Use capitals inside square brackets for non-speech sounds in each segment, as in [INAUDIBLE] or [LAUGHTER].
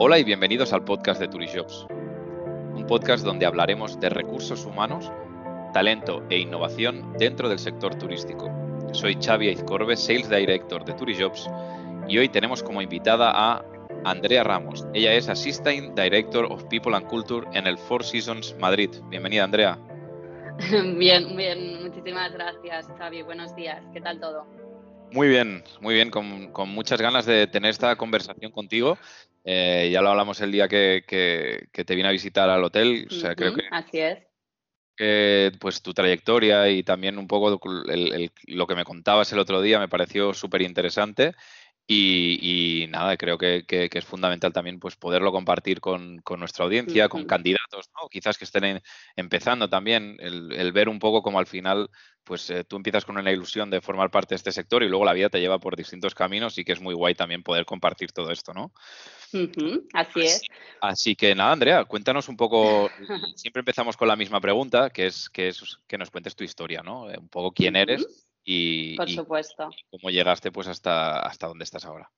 Hola y bienvenidos al podcast de Turishops, un podcast donde hablaremos de recursos humanos, talento e innovación dentro del sector turístico. Soy Xavi Aizcorbe, Sales Director de Turishops y hoy tenemos como invitada a Andrea Ramos. Ella es Assistant Director of People and Culture en el Four Seasons Madrid. Bienvenida, Andrea. [LAUGHS] Bien, bien, muchísimas gracias, Xavi. Buenos días. ¿Qué tal todo? Muy bien, muy bien, con, muchas ganas de tener esta conversación contigo. Eh, ya lo hablamos el día que, te vine a visitar al hotel. O sea, creo que, así es. pues tu trayectoria y también un poco lo que me contabas el otro día me pareció súper interesante y, nada, creo que, es fundamental también pues poderlo compartir con, nuestra audiencia, con candidatos, ¿no? quizás que estén empezando también, el, ver un poco como al final pues eh, tú empiezas con una ilusión de formar parte de este sector y luego la vida te lleva por distintos caminos y que es muy guay también poder compartir todo esto, ¿no? así es. Así que nada, Andrea, cuéntanos un poco, [LAUGHS] siempre empezamos con la misma pregunta, que es que, es, que nos cuentes tu historia, ¿no? Eh, un poco quién eres y, Por supuesto. cómo llegaste pues hasta, hasta donde estás ahora.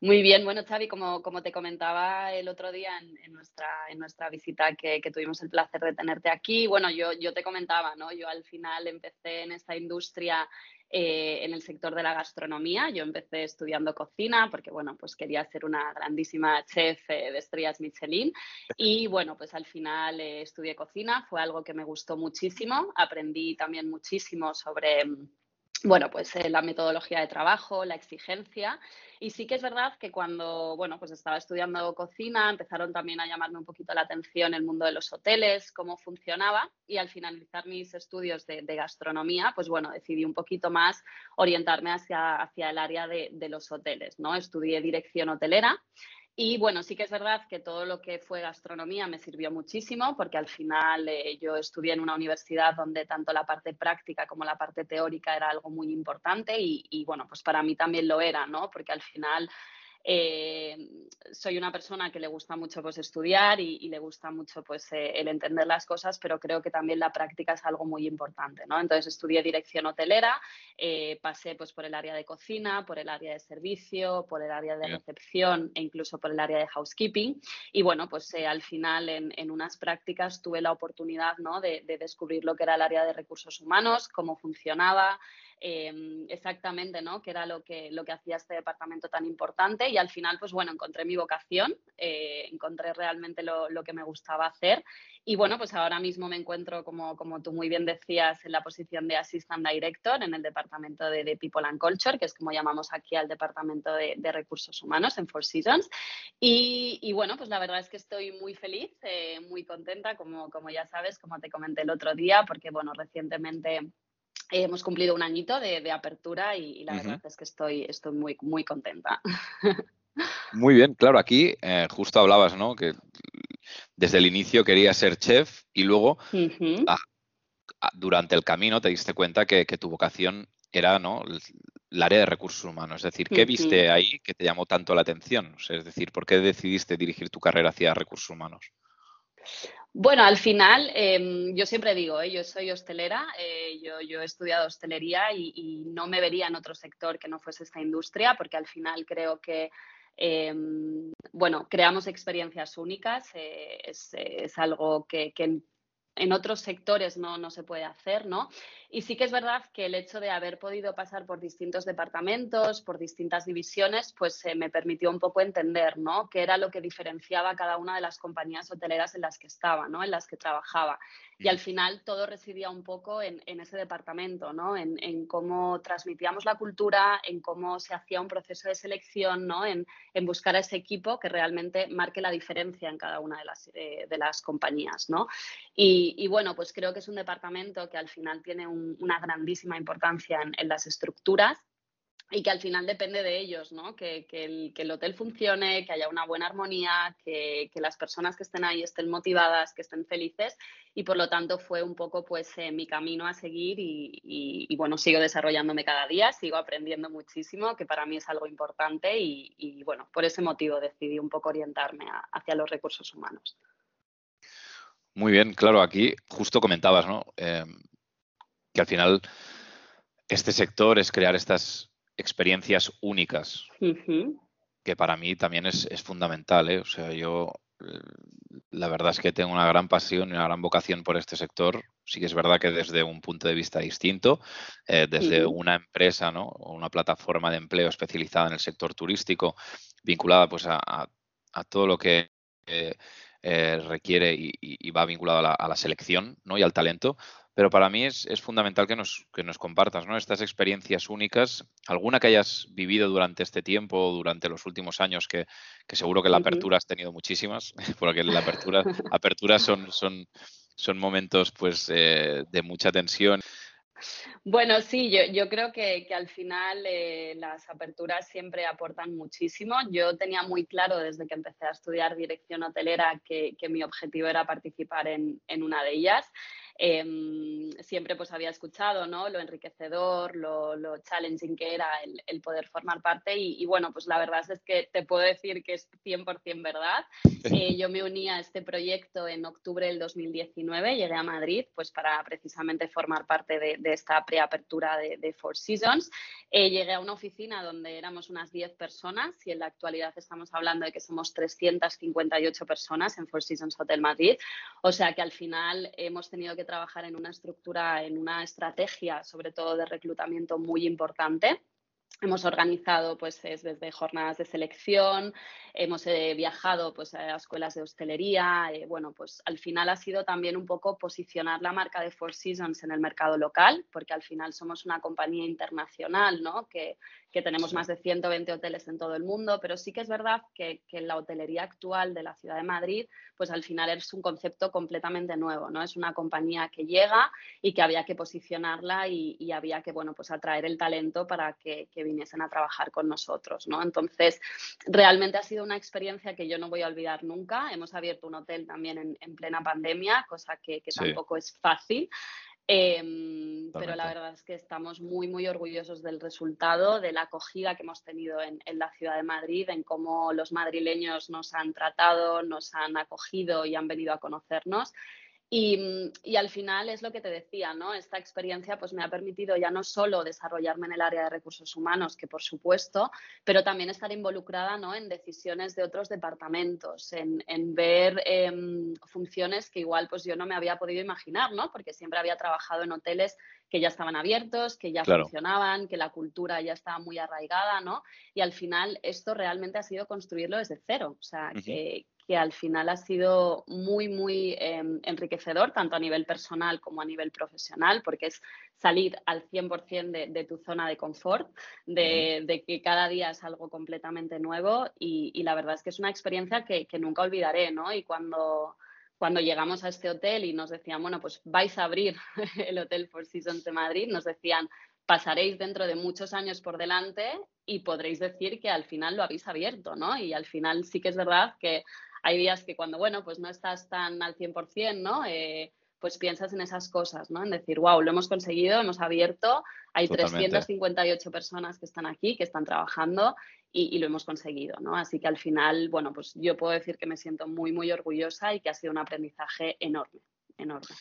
Muy bien, bueno Xavi, como, como te comentaba el otro día en, nuestra, en nuestra visita que, tuvimos el placer de tenerte aquí, bueno, yo, yo te comentaba, ¿no? Yo al final empecé en esta industria eh, en el sector de la gastronomía. Yo empecé estudiando cocina porque, bueno, pues quería ser una grandísima chef eh, de estrellas Michelin y, bueno, pues al final eh, estudié cocina, fue algo que me gustó muchísimo, aprendí también muchísimo sobre bueno, pues la metodología de trabajo, la exigencia. Y sí que es verdad que cuando, bueno, pues estaba estudiando cocina, empezaron también a llamarme un poquito la atención el mundo de los hoteles, cómo funcionaba. Y al finalizar mis estudios de, gastronomía, pues bueno, decidí un poquito más orientarme hacia, hacia el área de, de los hoteles, ¿no? Estudié dirección hotelera y bueno, sí que es verdad que todo lo que fue gastronomía me sirvió muchísimo porque al final eh, yo estudié en una universidad donde tanto la parte práctica como la parte teórica era algo muy importante y, y bueno, pues para mí también lo era, ¿no? Porque al final eh, soy una persona que le gusta mucho pues, estudiar y, le gusta mucho pues, eh, el entender las cosas, pero creo que también la práctica es algo muy importante. ¿no? Entonces estudié dirección hotelera, eh, pasé pues, por el área de cocina, por el área de servicio, por el área de recepción e incluso por el área de housekeeping. Y bueno, pues al final en, unas prácticas tuve la oportunidad ¿no? de, de descubrir lo que era el área de recursos humanos, cómo funcionaba, Em, exactamente, ¿no? Que era lo que, lo que hacía este departamento tan importante y al final, pues bueno, encontré mi vocación, eh, encontré realmente lo, que me gustaba hacer y bueno, pues ahora mismo me encuentro, como, como tú muy bien decías, en la posición de Assistant Director en el departamento de, People and Culture, que es como llamamos aquí al departamento de, recursos humanos en Four Seasons. Y, bueno, pues la verdad es que estoy muy feliz, eh, muy contenta, como, como ya sabes, como te comenté el otro día, porque bueno, recientemente hemos cumplido un añito de, apertura y, la verdad es que estoy, estoy muy, muy contenta. [LAUGHS] Muy bien, claro, aquí eh, justo hablabas, ¿no? Que desde el inicio querías ser chef y luego durante el camino te diste cuenta que, tu vocación era, ¿no? El área de recursos humanos. Es decir, ¿qué viste ahí que te llamó tanto la atención? es decir, ¿por qué decidiste dirigir tu carrera hacia recursos humanos? Bueno, al final, em, yo siempre digo, ¿eh? yo soy hostelera, eh, yo, he estudiado hostelería y, no me vería en otro sector que no fuese esta industria, porque al final creo que, em, bueno, creamos experiencias únicas, eh, es, algo que, que en otros sectores no, no se puede hacer, ¿no? Y sí que es verdad que el hecho de haber podido pasar por distintos departamentos, por distintas divisiones, pues eh, me permitió un poco entender, ¿no? Qué era lo que diferenciaba cada una de las compañías hoteleras en las que estaba, ¿no? En las que trabajaba. Y al final todo residía un poco en, ese departamento, ¿no? En, cómo transmitíamos la cultura, en cómo se hacía un proceso de selección, ¿no? En, buscar a ese equipo que realmente marque la diferencia en cada una de las, eh, de las compañías, ¿no? Y, bueno, pues creo que es un departamento que al final tiene una grandísima importancia en, las estructuras y que al final depende de ellos, ¿no? Que, el, hotel funcione, que haya una buena armonía, que, las personas que estén ahí estén motivadas, que estén felices y por lo tanto fue un poco pues eh, mi camino a seguir y, bueno, sigo desarrollándome cada día, sigo aprendiendo muchísimo, que para mí es algo importante y, bueno, por ese motivo decidí un poco orientarme hacia los recursos humanos. Muy bien, claro, aquí justo comentabas, ¿no? Em, que al final este sector es crear estas experiencias únicas. que para mí también es, fundamental. ¿eh? O sea, yo la verdad es que tengo una gran pasión y una gran vocación por este sector. Sí que es verdad que desde un punto de vista distinto, eh, desde una empresa ¿no? o una plataforma de empleo especializada en el sector turístico, vinculada pues a, todo lo que eh, eh, requiere y, va vinculado a la, a la, selección ¿no? y al talento, pero para mí es, fundamental que nos, que nos compartas ¿no? estas experiencias únicas, alguna que hayas vivido durante este tiempo, durante los últimos años, que, seguro que la apertura has tenido muchísimas, [LAUGHS] porque la apertura, apertura son, son, son momentos pues, eh, de mucha tensión. Bueno, sí, yo, creo que, al final eh, las aperturas siempre aportan muchísimo. Yo tenía muy claro desde que empecé a estudiar dirección hotelera que, mi objetivo era participar en, en una de ellas. Em, siempre pues había escuchado ¿no? lo enriquecedor, lo, lo challenging que era el, poder formar parte y, bueno, pues la verdad es que te puedo decir que es 100% verdad. Eh, yo me uní a este proyecto en octubre del 2019, llegué a Madrid pues para precisamente formar parte de, esta preapertura de, de Four Seasons. Eh, llegué a una oficina donde éramos unas 10 personas y en la actualidad estamos hablando de que somos 358 personas en Four Seasons Hotel Madrid. O sea que al final hemos tenido que trabajar en una estructura, en una estrategia, sobre todo de reclutamiento muy importante. Hemos organizado pues desde jornadas de selección, hemos eh, viajado pues a escuelas de hostelería, eh, bueno pues al final ha sido también un poco posicionar la marca de Four Seasons en el mercado local, porque al final somos una compañía internacional, ¿no? Que, que tenemos más de 120 hoteles en todo el mundo, pero sí que es verdad que, que, la hotelería actual de la ciudad de Madrid, pues al final es un concepto completamente nuevo, ¿no? Es una compañía que llega y que había que posicionarla y, y había que, bueno, pues atraer el talento para que, que, viniesen a trabajar con nosotros, ¿no? Entonces, realmente ha sido una experiencia que yo no voy a olvidar nunca. Hemos abierto un hotel también en, plena pandemia, cosa que, tampoco es fácil. Em, pero la verdad es que estamos muy, muy orgullosos del resultado, de la acogida que hemos tenido en, en, la ciudad de Madrid, en cómo los madrileños nos han tratado, nos han acogido y han venido a conocernos. Y, al final es lo que te decía, ¿no? Esta experiencia pues me ha permitido ya no solo desarrollarme en el área de recursos humanos, que por supuesto, pero también estar involucrada ¿no? en decisiones de otros departamentos, en, ver em, funciones que igual pues yo no me había podido imaginar, ¿no? Porque siempre había trabajado en hoteles que ya estaban abiertos, que ya funcionaban, que la cultura ya estaba muy arraigada, ¿no? Y al final esto realmente ha sido construirlo desde cero, o sea, que, que al final ha sido muy, muy em, enriquecedor, tanto a nivel personal como a nivel profesional, porque es salir al 100% de, de, tu zona de confort, de, que cada día es algo completamente nuevo y, la verdad es que es una experiencia que, nunca olvidaré, ¿no? Y cuando, cuando llegamos a este hotel y nos decían, bueno, pues vais a abrir [LAUGHS] el Hotel Four Seasons de Madrid, nos decían, pasaréis dentro de muchos años por delante y podréis decir que al final lo habéis abierto, ¿no? Y al final sí que es verdad que hay días que cuando, bueno, pues no estás tan al 100%, ¿no? Eh, pues piensas en esas cosas, ¿no? En decir, wow, lo hemos conseguido, hemos abierto, hay 358 personas que están aquí, que están trabajando y, lo hemos conseguido, ¿no? Así que al final, bueno, pues yo puedo decir que me siento muy, muy orgullosa y que ha sido un aprendizaje enorme, enorme.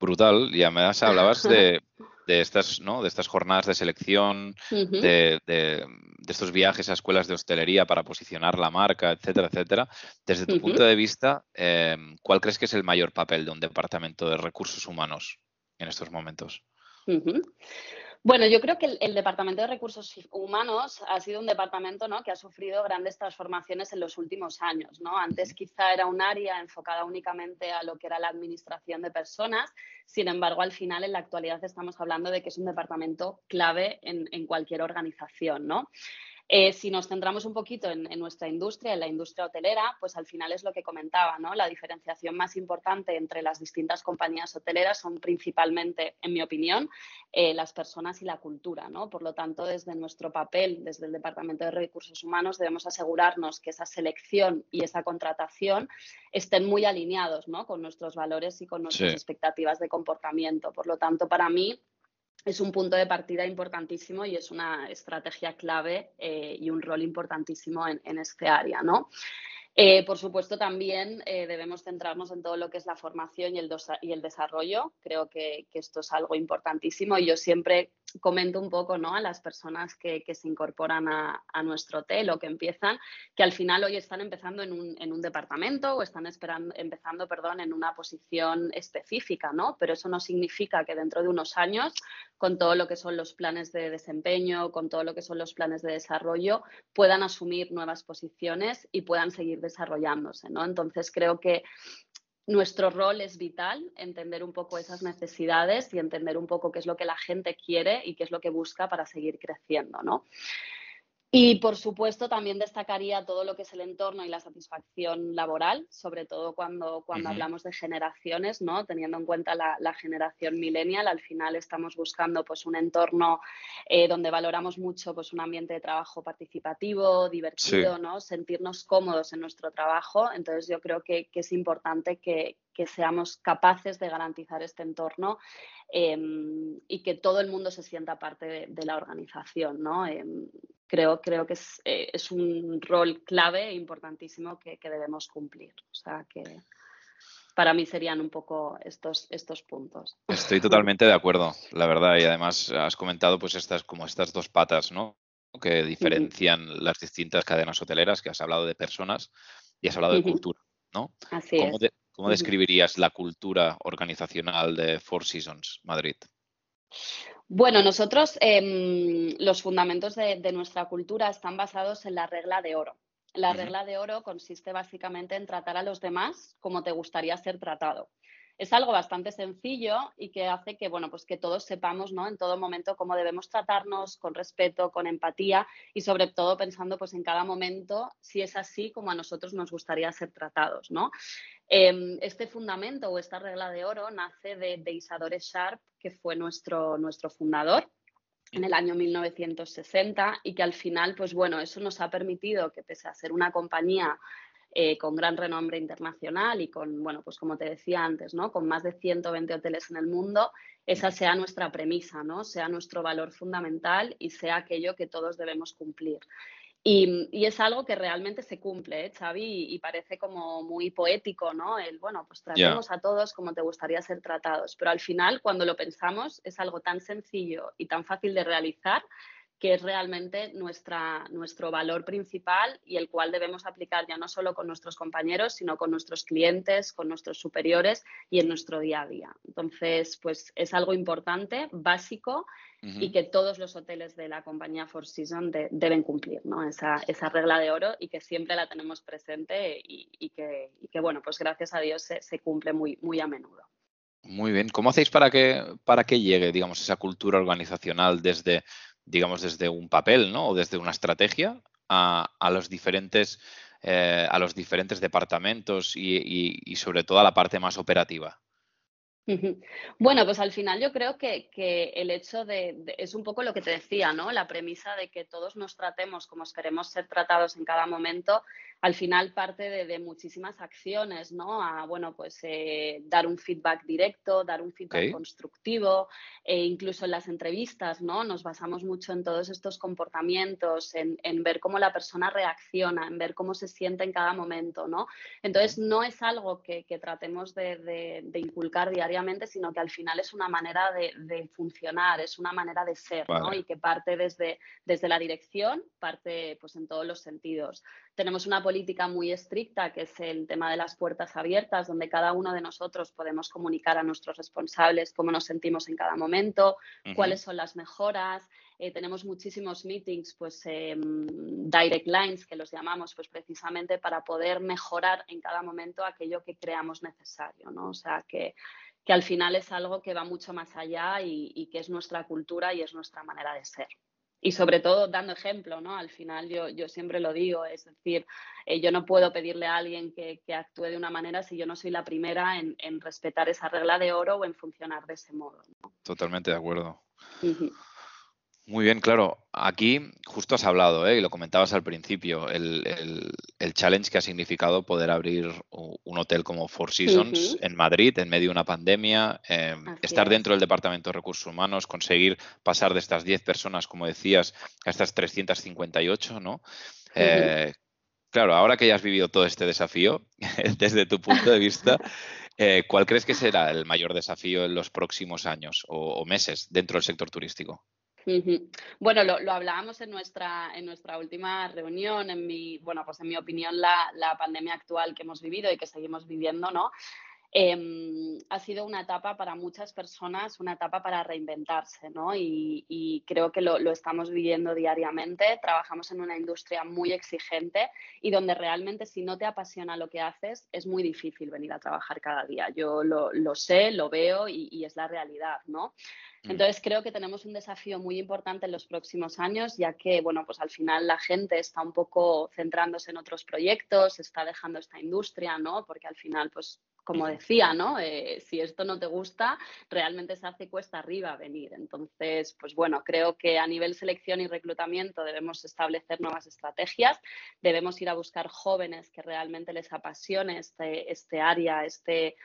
Brutal, y además hablabas de, [LAUGHS] de estas, ¿no? de estas jornadas de selección, de, estos viajes a escuelas de hostelería para posicionar la marca, etcétera, etcétera. Desde tu punto de vista, em, ¿cuál crees que es el mayor papel de un departamento de recursos humanos en estos momentos? Bueno, yo creo que el, Departamento de Recursos Humanos ha sido un departamento ¿no? que ha sufrido grandes transformaciones en los últimos años. ¿no? Antes quizá era un área enfocada únicamente a lo que era la administración de personas, sin embargo, al final en la actualidad estamos hablando de que es un departamento clave en, en cualquier organización. ¿no? Eh, si nos centramos un poquito en, nuestra industria, en la industria hotelera, pues al final es lo que comentaba, ¿no? La diferenciación más importante entre las distintas compañías hoteleras son principalmente, en mi opinión, eh, las personas y la cultura, ¿no? Por lo tanto, desde nuestro papel, desde el Departamento de Recursos Humanos, debemos asegurarnos que esa selección y esa contratación estén muy alineados, ¿no? Con nuestros valores y con nuestras expectativas de comportamiento. Por lo tanto, para mí, es un punto de partida importantísimo y es una estrategia clave eh, y un rol importantísimo en, este área, ¿no? Eh, por supuesto, también eh, debemos centrarnos en todo lo que es la formación y el, y el desarrollo. Creo que, esto es algo importantísimo y yo siempre comento un poco ¿no? a las personas que, se incorporan a, nuestro hotel o que empiezan, que al final hoy están empezando en un, departamento o están esperando, empezando perdón, en una posición específica, ¿no? pero eso no significa que dentro de unos años, con todo lo que son los planes de desempeño, con todo lo que son los planes de desarrollo, puedan asumir nuevas posiciones y puedan seguir desarrollándose, ¿no? Entonces creo que nuestro rol es vital, entender un poco esas necesidades y entender un poco qué es lo que la gente quiere y qué es lo que busca para seguir creciendo, ¿no? Y por supuesto también destacaría todo lo que es el entorno y la satisfacción laboral, sobre todo cuando, cuando hablamos de generaciones, ¿no? Teniendo en cuenta la, generación millennial, al final estamos buscando pues un entorno eh, donde valoramos mucho pues un ambiente de trabajo participativo, divertido, ¿no? Sentirnos cómodos en nuestro trabajo. Entonces yo creo que, es importante que, seamos capaces de garantizar este entorno em, y que todo el mundo se sienta parte de, la organización, ¿no? Em, creo, creo que es, eh, es un rol clave e importantísimo que, que, debemos cumplir. O sea que para mí serían un poco estos, estos puntos. Estoy totalmente de acuerdo, la verdad. Y además has comentado pues estas, como estas dos patas, ¿no? Que diferencian las distintas cadenas hoteleras, que has hablado de personas y has hablado de cultura, ¿no? Así ¿Cómo, ¿Cómo describirías la cultura organizacional de Four Seasons Madrid? Bueno, nosotros em, los fundamentos de, nuestra cultura están basados en la regla de oro. La regla de oro consiste básicamente en tratar a los demás como te gustaría ser tratado es algo bastante sencillo y que hace que, bueno, pues que todos sepamos, ¿no? En todo momento cómo debemos tratarnos con respeto, con empatía y sobre todo pensando, pues en cada momento si es así como a nosotros nos gustaría ser tratados, ¿no? Em, este fundamento o esta regla de oro nace de, de Isadore Sharp, que fue nuestro, nuestro fundador en el año 1960 y que al final, pues bueno, eso nos ha permitido que pese a ser una compañía eh, con gran renombre internacional y con, bueno, pues como te decía antes, ¿no? Con más de 120 hoteles en el mundo, esa sea nuestra premisa, ¿no? Sea nuestro valor fundamental y sea aquello que todos debemos cumplir. Y, es algo que realmente se cumple, ¿eh, Xavi? Y, parece como muy poético, ¿no? El, bueno, pues tratemos a todos como te gustaría ser tratados. Pero al final, cuando lo pensamos, es algo tan sencillo y tan fácil de realizar que es realmente nuestra, nuestro valor principal y el cual debemos aplicar ya no solo con nuestros compañeros, sino con nuestros clientes, con nuestros superiores y en nuestro día a día. Entonces, pues es algo importante, básico y que todos los hoteles de la compañía Four Seasons deben cumplir, ¿no? Esa, esa, regla de oro y que siempre la tenemos presente y, que, que, bueno, pues gracias a Dios se, se cumple muy, muy a menudo. Muy bien. ¿Cómo hacéis para que, para que llegue, digamos, esa cultura organizacional desde digamos, desde un papel, ¿no? O desde una estrategia a, los diferentes eh, a los diferentes departamentos y, sobre todo a la parte más operativa. [LAUGHS] Bueno, pues al final yo creo que, el hecho de, es un poco lo que te decía, ¿no? La premisa de que todos nos tratemos como queremos ser tratados en cada momento al final parte de, muchísimas acciones, ¿no? A, bueno, pues eh, dar un feedback directo, dar un feedback constructivo, e incluso en las entrevistas, ¿no? Nos basamos mucho en todos estos comportamientos, en, ver cómo la persona reacciona, en ver cómo se siente en cada momento, ¿no? Entonces, no es algo que, tratemos de, inculcar diariamente, sino que al final es una manera de, funcionar, es una manera de ser, ¿no? Y que parte desde, desde la dirección, parte pues en todos los sentidos. Tenemos una política muy estricta, que es el tema de las puertas abiertas, donde cada uno de nosotros podemos comunicar a nuestros responsables cómo nos sentimos en cada momento, cuáles son las mejoras. Eh, tenemos muchísimos meetings, pues em, direct lines, que los llamamos, pues precisamente para poder mejorar en cada momento aquello que creamos necesario, ¿no? O sea, que, que al final es algo que va mucho más allá y que es nuestra cultura y es nuestra manera de ser y sobre todo dando ejemplo, ¿no? Al final yo, yo siempre lo digo, es decir, eh, yo no puedo pedirle a alguien que, actúe de una manera si yo no soy la primera en, respetar esa regla de oro o en funcionar de ese modo. Totalmente de acuerdo. Muy bien, claro. Aquí justo has hablado, ¿eh? y lo comentabas al principio, el, challenge que ha significado poder abrir un hotel como Four Seasons en Madrid en medio de una pandemia, em, estar dentro del Departamento de Recursos Humanos, conseguir pasar de estas 10 personas, como decías, a estas 358, ¿no? Eh, claro, ahora que ya has vivido todo este desafío, [LAUGHS] desde tu punto de vista, eh, ¿cuál crees que será el mayor desafío en los próximos años o, meses dentro del sector turístico? Bueno, lo, hablábamos en nuestra, en nuestra última reunión, en mi, bueno, pues en mi opinión, la, la pandemia actual que hemos vivido y que seguimos viviendo, ¿no? Em, ha sido una etapa para muchas personas, una etapa para reinventarse, ¿no? Y, creo que lo, estamos viviendo diariamente. Trabajamos en una industria muy exigente y donde realmente si no te apasiona lo que haces, es muy difícil venir a trabajar cada día. Yo lo, sé, lo veo y, y, es la realidad, ¿no? Mm. Entonces creo que tenemos un desafío muy importante en los próximos años, ya que, bueno, pues al final la gente está un poco centrándose en otros proyectos, está dejando esta industria, ¿no? Porque al final, pues como decía, ¿no? Eh, si esto no te gusta, realmente se hace cuesta arriba venir. Entonces, pues bueno, creo que a nivel selección y reclutamiento debemos establecer nuevas estrategias, debemos ir a buscar jóvenes que realmente les apasione este, este área, este,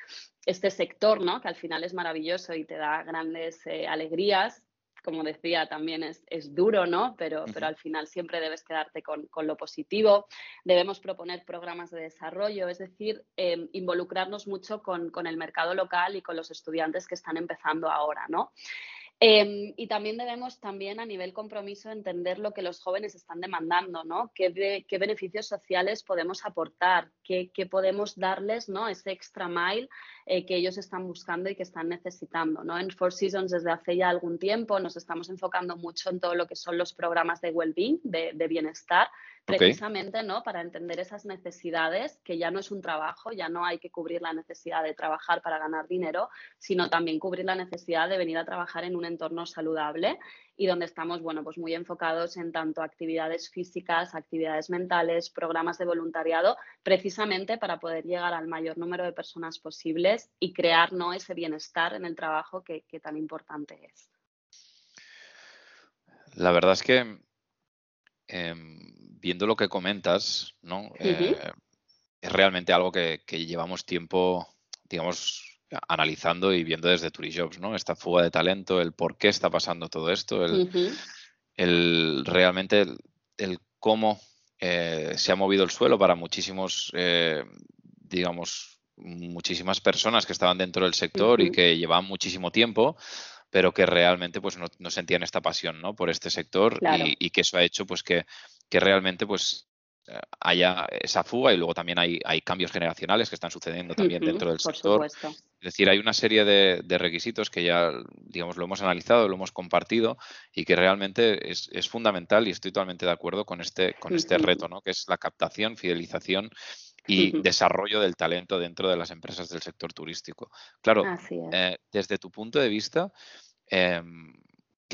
este sector, ¿no? Que al final es maravilloso y te da grandes eh, alegrías como decía, también es, duro, ¿no? Pero, pero al final siempre debes quedarte con, lo positivo. Debemos proponer programas de desarrollo, es decir, em, involucrarnos mucho con, con, el mercado local y con los estudiantes que están empezando ahora, ¿no? Em, y también debemos también a nivel compromiso entender lo que los jóvenes están demandando, ¿no? ¿Qué, beneficios sociales podemos aportar? ¿Qué, ¿Qué, podemos darles, ¿no? Ese extra mile eh, que ellos están buscando y que están necesitando, ¿no? En Four Seasons desde hace ya algún tiempo nos estamos enfocando mucho en todo lo que son los programas de well-being, de bienestar, precisamente ¿no? para entender esas necesidades, que ya no es un trabajo, ya no hay que cubrir la necesidad de trabajar para ganar dinero, sino también cubrir la necesidad de venir a trabajar en un entorno saludable y donde estamos bueno, pues muy enfocados en tanto actividades físicas, actividades mentales, programas de voluntariado, precisamente para poder llegar al mayor número de personas posibles y crear ¿no? ese bienestar en el trabajo que, que tan importante es. La verdad es que em, viendo lo que comentas, ¿no? Eh, es realmente algo que, llevamos tiempo, digamos, analizando y viendo desde Turijobs, ¿no? Esta fuga de talento, el por qué está pasando todo esto, el, realmente el, cómo eh, se ha movido el suelo para muchísimos, eh, digamos, muchísimas personas que estaban dentro del sector y que llevaban muchísimo tiempo pero que realmente pues no, sentían esta pasión ¿no? por este sector y, que eso ha hecho pues que, realmente pues eh, haya esa fuga y luego también hay, hay cambios generacionales que están sucediendo también dentro del sector. Es decir, hay una serie de, requisitos que ya, digamos, lo hemos analizado, lo hemos compartido y que realmente es, fundamental y estoy totalmente de acuerdo con este, con este reto, ¿no? Que es la captación, fidelización y desarrollo del talento dentro de las empresas del sector turístico. Claro, eh, desde tu punto de vista, Em,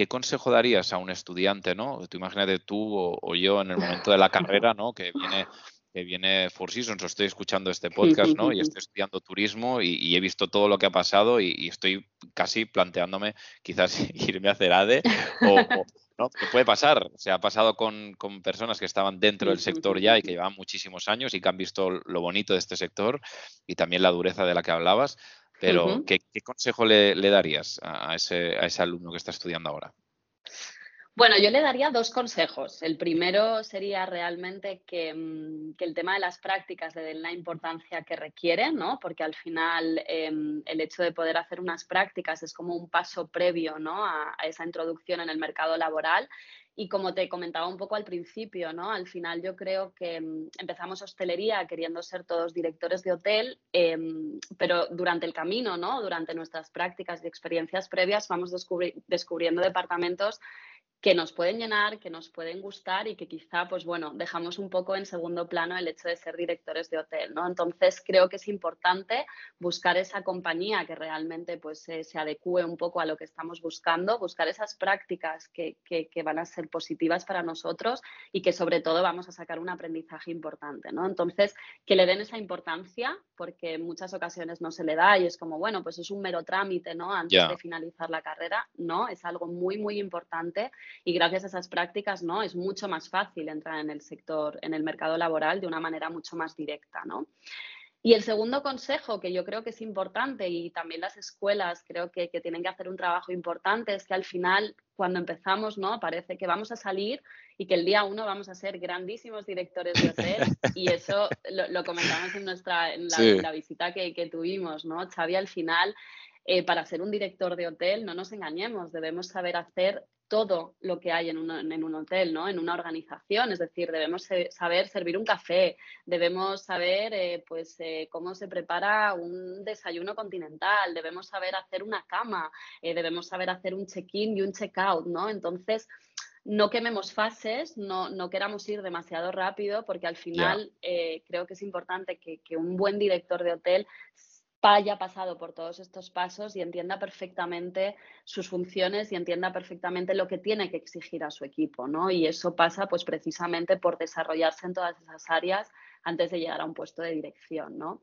¿qué consejo darías a un estudiante, no? Tú imagínate tú o, yo en el momento de la [LAUGHS] carrera, ¿no? Que viene que viene Four Seasons, o estoy escuchando este podcast, ¿no? Y estoy estudiando turismo y, he visto todo lo que ha pasado y, estoy casi planteándome quizás [LAUGHS] irme a hacer ADE o, ¿no? ¿Qué puede pasar? Se ha pasado con, con, personas que estaban dentro del sector ya y que llevaban muchísimos años y que han visto lo bonito de este sector y también la dureza de la que hablabas. Pero, ¿qué, consejo le, darías a ese, a ese alumno que está estudiando ahora? Bueno, yo le daría dos consejos. El primero sería realmente que, mm, el tema de las prácticas le den la importancia que requieren, ¿no? Porque al final em, el hecho de poder hacer unas prácticas es como un paso previo, ¿no? a, esa introducción en el mercado laboral y como te comentaba un poco al principio, ¿no? Al final yo creo que mm, empezamos hostelería queriendo ser todos directores de hotel, em, pero durante el camino, ¿no? Durante nuestras prácticas y experiencias previas vamos descubriendo departamentos que nos pueden llenar, que nos pueden gustar y que quizá, pues bueno, dejamos un poco en segundo plano el hecho de ser directores de hotel, ¿no? Entonces creo que es importante buscar esa compañía que realmente pues se adecue un poco a lo que estamos buscando, buscar esas prácticas que, que, van a ser positivas para nosotros y que sobre todo vamos a sacar un aprendizaje importante, ¿no? Entonces, que le den esa importancia porque en muchas ocasiones no se le da y es como, bueno, pues es un mero trámite, ¿no? Antes de finalizar la carrera, no, es algo muy, muy importante y gracias a esas prácticas no es mucho más fácil entrar en el sector, en el mercado laboral de una manera mucho más directa, ¿no? Y el segundo consejo que yo creo que es importante y también las escuelas creo que, tienen que hacer un trabajo importante es que al final cuando empezamos, ¿no? Parece que vamos a salir y que el día uno vamos a ser grandísimos directores de hotel [LAUGHS] y eso lo, comentamos en nuestra en la, visita que, que, tuvimos, ¿no? Xavi al final eh, para ser un director de hotel, no nos engañemos, debemos saber hacer todo lo que hay en un, en un, hotel, ¿no? En una organización, es decir, debemos saber servir un café, debemos saber, eh, pues, eh, cómo se prepara un desayuno continental, debemos saber hacer una cama, debemos saber hacer un check-in y un check-out, ¿no? Entonces, no quememos fases, no, no, queramos ir demasiado rápido, porque al final creo que es importante que, que, un buen director de hotel haya pasado por todos estos pasos y entienda perfectamente sus funciones y entienda perfectamente lo que tiene que exigir a su equipo, ¿no? Y eso pasa pues precisamente por desarrollarse en todas esas áreas antes de llegar a un puesto de dirección, ¿no?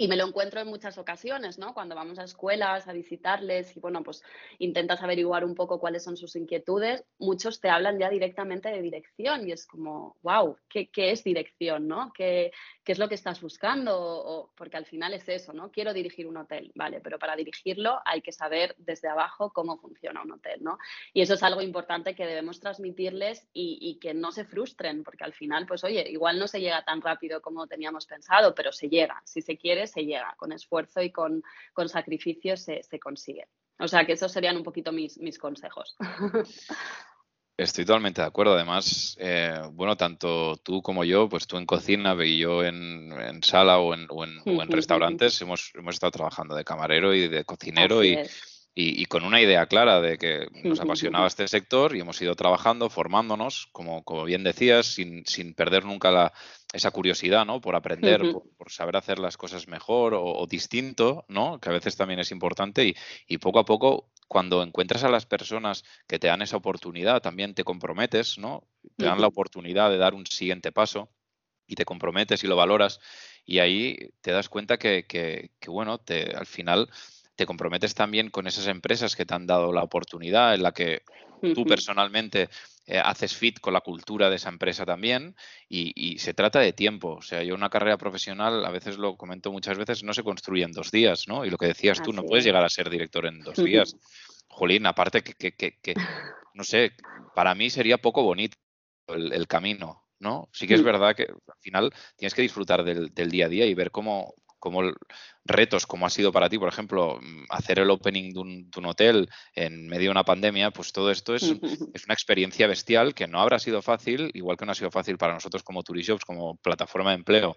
Y me lo encuentro en muchas ocasiones, ¿no? Cuando vamos a escuelas a visitarles y, bueno, pues intentas averiguar un poco cuáles son sus inquietudes, muchos te hablan ya directamente de dirección y es como, wow, ¿qué, es dirección, no? ¿Qué, ¿Qué, es lo que estás buscando? Porque al final es eso, ¿no? Quiero dirigir un hotel, vale, pero para dirigirlo hay que saber desde abajo cómo funciona un hotel, ¿no? Y eso es algo importante que debemos transmitirles y, y que no se frustren, porque al final, pues oye, igual no se llega tan rápido como teníamos pensado, pero se llega. Si se quiere, se llega, con esfuerzo y con, con sacrificio se, consigue. O sea que esos serían un poquito mis, mis consejos. [LAUGHS] Estoy totalmente de acuerdo. Además, eh, bueno, tanto tú como yo, pues tú en cocina y yo en, sala o en, o en, [LAUGHS] restaurantes, hemos, hemos, estado trabajando de camarero y de cocinero y, y, con una idea clara de que nos apasionaba este sector y hemos ido trabajando, formándonos, como, como bien decías, sin, sin perder nunca la, esa curiosidad, ¿no? Por aprender, por, saber hacer las cosas mejor o, distinto, ¿no? Que a veces también es importante y, y, poco a poco, cuando encuentras a las personas que te dan esa oportunidad, también te comprometes, ¿no? Te dan la oportunidad de dar un siguiente paso y te comprometes y lo valoras y ahí te das cuenta que, que, que bueno, te, al final te comprometes también con esas empresas que te han dado la oportunidad, en la que tú personalmente eh, haces fit con la cultura de esa empresa también y, se trata de tiempo. O sea, yo una carrera profesional, a veces lo comento muchas veces, no se construye en dos días, ¿no? Y lo que decías tú, no puedes llegar a ser director en dos días. Jolín, aparte que, que, [LAUGHS] no sé, para mí sería poco bonito el, camino, ¿no? Sí que es mm. verdad que al final tienes que disfrutar del, del, día a día y ver cómo, como retos como ha sido para ti, por ejemplo, mm, hacer el opening de un, hotel en medio de una pandemia, pues todo esto es, [LAUGHS] es, una experiencia bestial que no habrá sido fácil, igual que no ha sido fácil para nosotros como Turishops, como plataforma de empleo,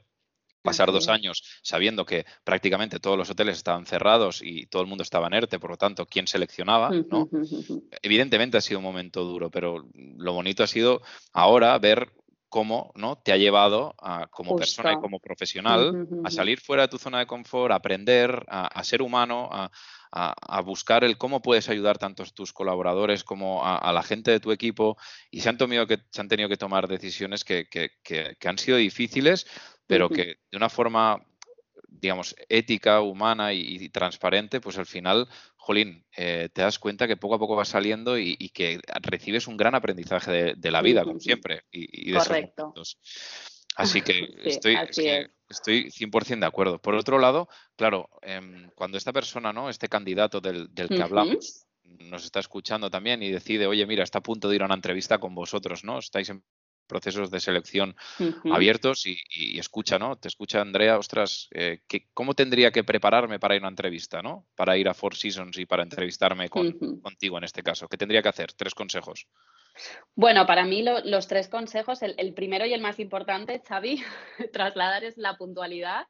pasar dos años sabiendo que prácticamente todos los hoteles estaban cerrados y todo el mundo estaba en ERTE, por lo tanto, ¿quién seleccionaba? ¿no? [LAUGHS] Evidentemente ha sido un momento duro, pero lo bonito ha sido ahora ver cómo ¿no? te ha llevado a, como persona y como profesional a salir fuera de tu zona de confort, a aprender, a, ser humano, a, buscar el cómo puedes ayudar tanto a tus colaboradores como a, la gente de tu equipo y se han, tenido que, se han tenido que tomar decisiones que, han sido difíciles, pero que de una forma digamos, ética, humana y, transparente, pues al final, jolín, eh, te das cuenta que poco a poco va saliendo y, que recibes un gran aprendizaje de, la vida, como siempre, y, de Correcto. Así que [LAUGHS] estoy, estoy 100% de acuerdo. Por otro lado, claro, em, cuando esta persona, ¿no? este candidato del, que hablamos, nos está escuchando también y decide, oye, mira, está a punto de ir a una entrevista con vosotros, ¿no? Estáis en procesos de selección abiertos y, escucha, ¿no? Te escucha Andrea, ostras, eh, ¿cómo tendría que prepararme para ir a una entrevista, ¿no? Para ir a Four Seasons y para entrevistarme contigo en este caso. ¿Qué tendría que hacer? Tres consejos. Bueno, para mí los tres consejos, el, primero y el más importante, Xavi, [LAUGHS] trasladar es la puntualidad.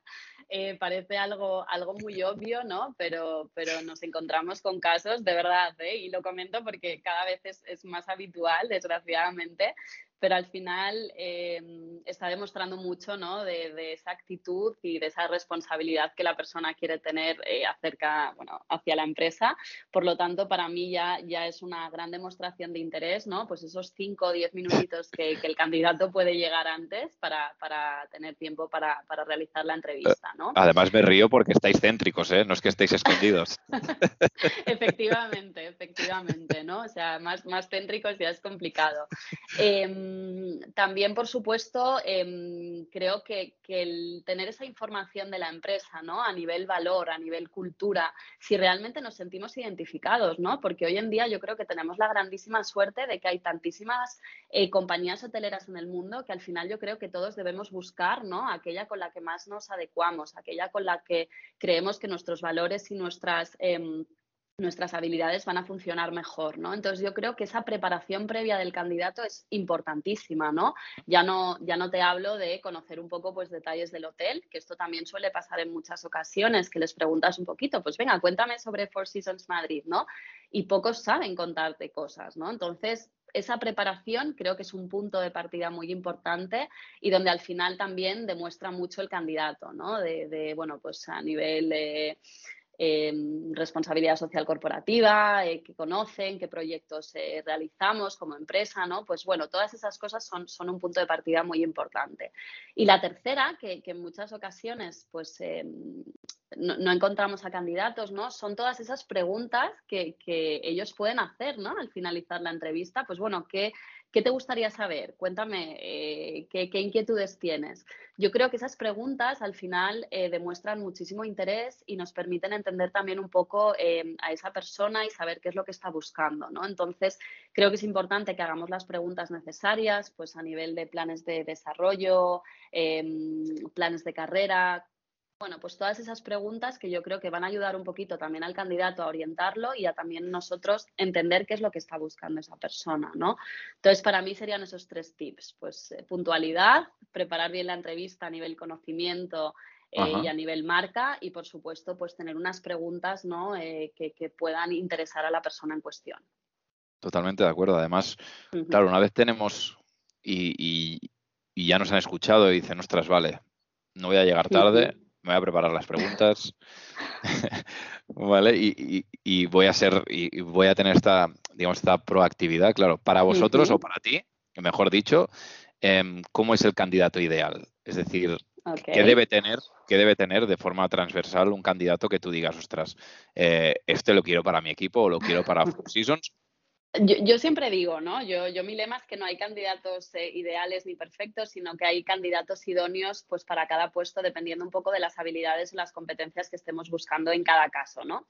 Eh, parece algo, algo muy obvio, ¿no? Pero, pero nos encontramos con casos de verdad, ¿eh? y lo comento porque cada vez es, es más habitual, desgraciadamente, pero al final em, está demostrando mucho ¿no? de, esa actitud y de esa responsabilidad que la persona quiere tener eh, acerca, bueno, hacia la empresa. Por lo tanto, para mí ya, ya es una gran demostración de interés, ¿no? Pues esos 5 o 10 minutitos que, el candidato puede llegar antes para, para tener tiempo para, para, realizar la entrevista, ¿no? Además me río porque estáis céntricos, ¿eh? No es que estéis escondidos. [LAUGHS] efectivamente, efectivamente, ¿no? O sea, más, más céntricos ya es complicado. Em, también, por supuesto, em, creo que, el tener esa información de la empresa, ¿no? A nivel valor, a nivel cultura, si realmente nos sentimos identificados, ¿no? Porque hoy en día yo creo que tenemos la grandísima suerte de que hay tantísimas eh, compañías hoteleras en el mundo que al final yo creo que todos debemos buscar, ¿no? Aquella con la que más nos adecuamos, aquella con la que creemos que nuestros valores y nuestras em, nuestras habilidades van a funcionar mejor, ¿no? Entonces yo creo que esa preparación previa del candidato es importantísima, ¿no? Ya no, ya no te hablo de conocer un poco pues detalles del hotel, que esto también suele pasar en muchas ocasiones, que les preguntas un poquito, pues venga, cuéntame sobre Four Seasons Madrid, ¿no? Y pocos saben contarte cosas, ¿no? Entonces, esa preparación creo que es un punto de partida muy importante y donde al final también demuestra mucho el candidato, ¿no? De, bueno, pues a nivel... Em, responsabilidad social corporativa, eh, que conocen, qué proyectos eh, realizamos como empresa, ¿no? Pues bueno, todas esas cosas son, son un punto de partida muy importante. Y la tercera, que, en muchas ocasiones pues em, no, encontramos a candidatos, ¿no? Son todas esas preguntas que, que ellos pueden hacer, ¿no? Al finalizar la entrevista, pues bueno, ¿qué, ¿Qué te gustaría saber? Cuéntame, eh, ¿qué, inquietudes tienes? Yo creo que esas preguntas al final eh, demuestran muchísimo interés y nos permiten entender también un poco em, a esa persona y saber qué es lo que está buscando, ¿no? Entonces, creo que es importante que hagamos las preguntas necesarias, pues a nivel de planes de desarrollo, em, planes de carrera, bueno, pues todas esas preguntas que yo creo que van a ayudar un poquito también al candidato a orientarlo y a también nosotros entender qué es lo que está buscando esa persona, ¿no? Entonces, para mí serían esos tres tips, pues eh, puntualidad, preparar bien la entrevista a nivel conocimiento eh, y a nivel marca y, por supuesto, pues tener unas preguntas, ¿no? Eh, que, puedan interesar a la persona en cuestión. Totalmente de acuerdo. Además, claro, una vez tenemos y, ya nos han escuchado y dicen, ostras, vale, no voy a llegar tarde, me voy a preparar las preguntas, [LAUGHS] ¿vale? Y, voy a ser, y voy a tener esta, digamos, esta proactividad, claro, para vosotros o para ti, mejor dicho, em, ¿cómo es el candidato ideal? Es decir, ¿qué debe tener, qué debe tener de forma transversal un candidato que tú digas, ostras, eh, este lo quiero para mi equipo o lo quiero para [LAUGHS] Four Seasons yo, siempre digo, ¿no? Yo, yo mi lema es que no hay candidatos eh, ideales ni perfectos, sino que hay candidatos idóneos pues, para cada puesto, dependiendo un poco de las habilidades o las competencias que estemos buscando en cada caso, ¿no?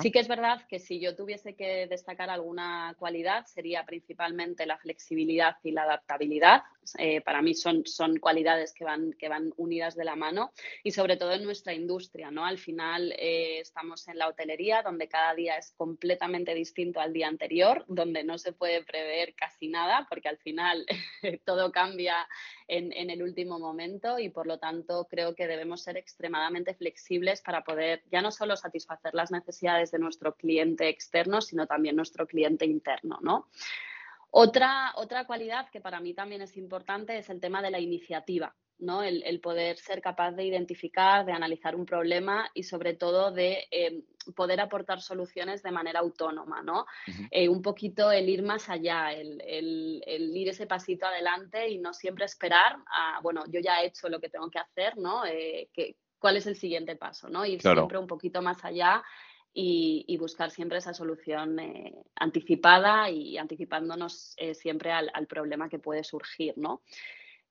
Sí que es verdad que si yo tuviese que destacar alguna cualidad, sería principalmente la flexibilidad y la adaptabilidad. Eh, para mí son, son cualidades que van, que van unidas de la mano y sobre todo en nuestra industria, ¿no? Al final eh, estamos en la hotelería, donde cada día es completamente distinto al día anterior, donde no se puede prever casi nada, porque al final [LAUGHS] todo cambia en, el último momento y por lo tanto creo que debemos ser extremadamente flexibles para poder ya no solo satisfacer las necesidades de nuestro cliente externo, sino también nuestro cliente interno, ¿no? Otra, otra cualidad que para mí también es importante es el tema de la iniciativa. ¿no? El, poder ser capaz de identificar, de analizar un problema y sobre todo de eh, poder aportar soluciones de manera autónoma, ¿no? Eh, un poquito el ir más allá, el, ir ese pasito adelante y no siempre esperar a, bueno, yo ya he hecho lo que tengo que hacer, ¿no? Eh, ¿Cuál es el siguiente paso, ¿no? Ir siempre un poquito más allá y, buscar siempre esa solución anticipada y anticipándonos siempre al, al, problema que puede surgir, ¿no?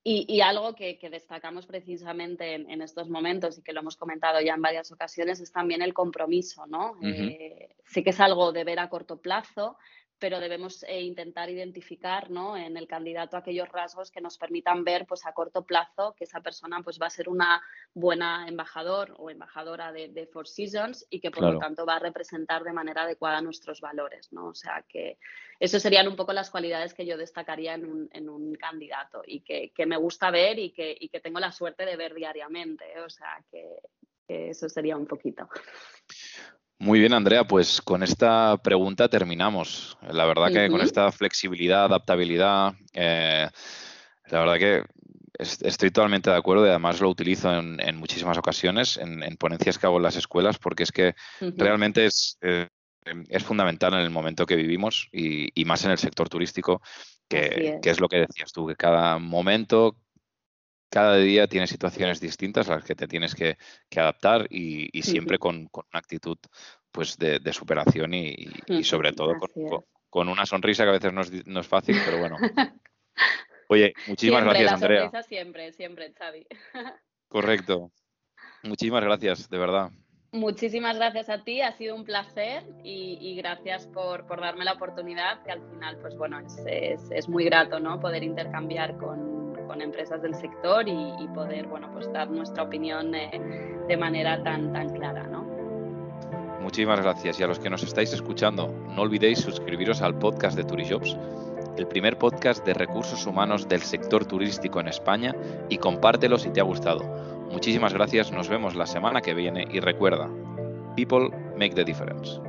Y, algo que, destacamos precisamente en, estos momentos y que lo hemos comentado ya en varias ocasiones es también el compromiso, ¿no? Eh, sí que es algo de ver a corto plazo, pero debemos eh, intentar identificar ¿no? en el candidato aquellos rasgos que nos permitan ver pues, a corto plazo que esa persona pues, va a ser una buena embajador o embajadora de, Four Seasons y que por lo tanto va a representar de manera adecuada nuestros valores. ¿no? O sea que eso serían un poco las cualidades que yo destacaría en un, en un candidato y que, que, me gusta ver y que, y que, tengo la suerte de ver diariamente. ¿eh? O sea que, que eso sería un poquito. Muy bien, Andrea, pues con esta pregunta terminamos. La verdad que con esta flexibilidad, adaptabilidad, eh, la verdad que estoy totalmente de acuerdo y además lo utilizo en, muchísimas ocasiones en, ponencias que hago en las escuelas porque es que realmente es, eh, es fundamental en el momento que vivimos y, más en el sector turístico, que que es. lo que decías tú, que cada momento, cada día tienes situaciones distintas a las que te tienes que, adaptar y, siempre con, una actitud pues de, superación y, sobre todo con, una sonrisa que a veces no es, fácil, pero bueno. [LAUGHS] Oye, muchísimas gracias, la Andrea. Siempre, siempre, Xavi. [LAUGHS] Correcto. Muchísimas gracias, de verdad. Muchísimas gracias a ti, ha sido un placer y, gracias por, darme la oportunidad, que al final, pues bueno, es, muy grato, ¿no? Poder intercambiar con, empresas del sector y, poder, bueno, pues dar nuestra opinión eh, de manera tan, tan clara, ¿no? Muchísimas gracias y a los que nos estáis escuchando, no olvidéis suscribiros al podcast de Turijobs, el primer podcast de recursos humanos del sector turístico en España y compártelo si te ha gustado. Muchísimas gracias, nos vemos la semana que viene y recuerda, people make the difference.